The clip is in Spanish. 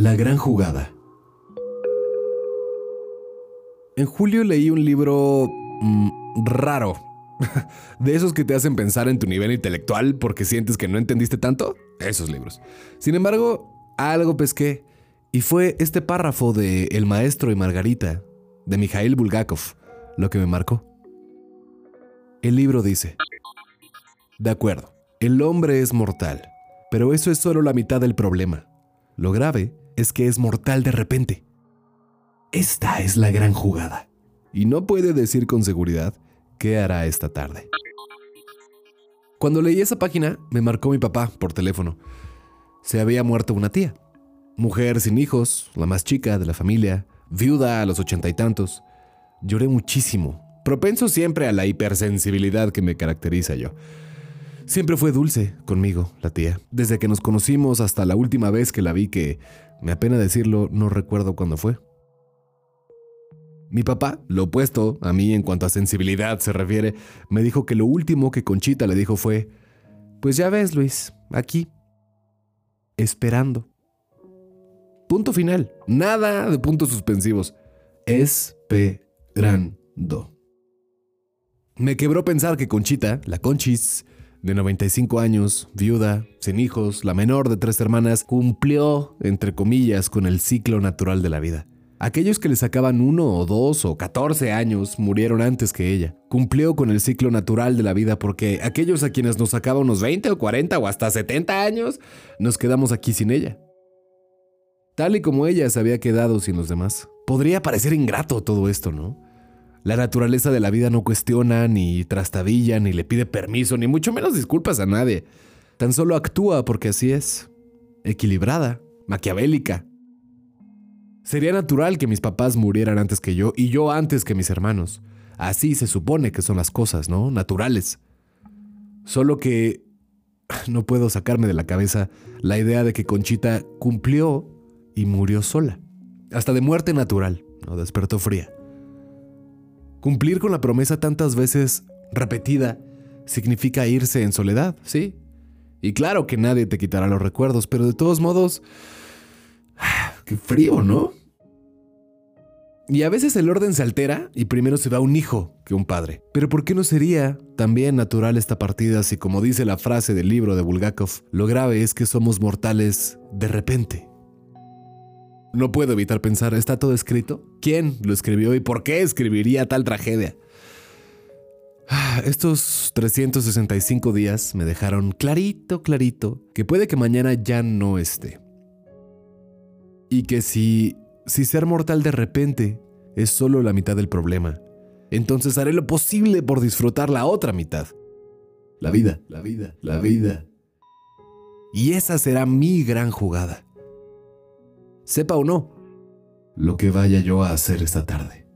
La gran jugada. En julio leí un libro mm, raro. De esos que te hacen pensar en tu nivel intelectual porque sientes que no entendiste tanto. Esos libros. Sin embargo, algo pesqué. Y fue este párrafo de El maestro y Margarita, de Mikhail Bulgakov, lo que me marcó. El libro dice, de acuerdo, el hombre es mortal, pero eso es solo la mitad del problema. Lo grave es que es mortal de repente. Esta es la gran jugada. Y no puede decir con seguridad qué hará esta tarde. Cuando leí esa página, me marcó mi papá por teléfono. Se había muerto una tía. Mujer sin hijos, la más chica de la familia, viuda a los ochenta y tantos. Lloré muchísimo, propenso siempre a la hipersensibilidad que me caracteriza yo. Siempre fue dulce conmigo, la tía. Desde que nos conocimos hasta la última vez que la vi, que, me apena decirlo, no recuerdo cuándo fue. Mi papá, lo opuesto a mí en cuanto a sensibilidad se refiere, me dijo que lo último que Conchita le dijo fue, pues ya ves, Luis, aquí, esperando. Punto final, nada de puntos suspensivos. Esperando. Me quebró pensar que Conchita, la Conchis, de 95 años, viuda, sin hijos, la menor de tres hermanas, cumplió, entre comillas, con el ciclo natural de la vida. Aquellos que le sacaban uno o dos o catorce años murieron antes que ella. Cumplió con el ciclo natural de la vida porque aquellos a quienes nos sacaba unos 20 o 40 o hasta 70 años, nos quedamos aquí sin ella. Tal y como ella se había quedado sin los demás. Podría parecer ingrato todo esto, ¿no? La naturaleza de la vida no cuestiona, ni trastabilla, ni le pide permiso, ni mucho menos disculpas a nadie. Tan solo actúa porque así es. Equilibrada, maquiavélica, Sería natural que mis papás murieran antes que yo y yo antes que mis hermanos. Así se supone que son las cosas, ¿no? Naturales. Solo que no puedo sacarme de la cabeza la idea de que Conchita cumplió y murió sola. Hasta de muerte natural, ¿no? Despertó fría. Cumplir con la promesa tantas veces repetida significa irse en soledad, ¿sí? Y claro que nadie te quitará los recuerdos, pero de todos modos... Qué frío, ¿no? Y a veces el orden se altera y primero se va un hijo que un padre. Pero ¿por qué no sería también natural esta partida si, como dice la frase del libro de Bulgakov, lo grave es que somos mortales de repente? No puedo evitar pensar, ¿está todo escrito? ¿Quién lo escribió y por qué escribiría tal tragedia? Ah, estos 365 días me dejaron clarito, clarito, que puede que mañana ya no esté. Y que si si ser mortal de repente es solo la mitad del problema, entonces haré lo posible por disfrutar la otra mitad. La vida, la vida, la vida. Y esa será mi gran jugada. Sepa o no, lo que vaya yo a hacer esta tarde.